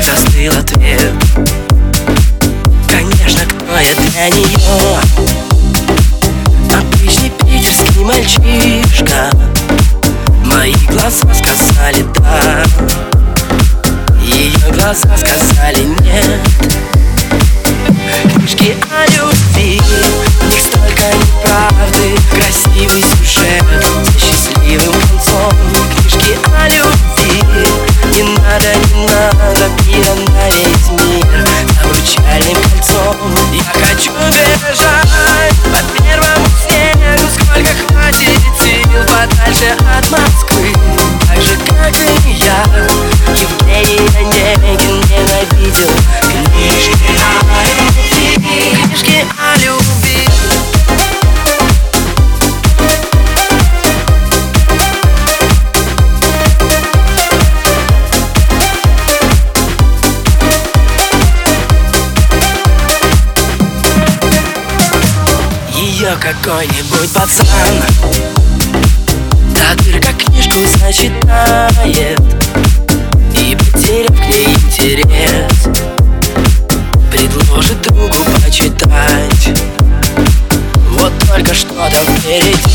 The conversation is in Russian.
застыл ответ Конечно, кто я для нее Обычный питерский мальчишка. Мои глаза сказали да Ее глаза сказали нет Книжки о любви В них столько неправды какой-нибудь пацан? Дырка книжку зачитает. И потеряв к ней интерес Предложит другу почитать. Вот только что-то впереди.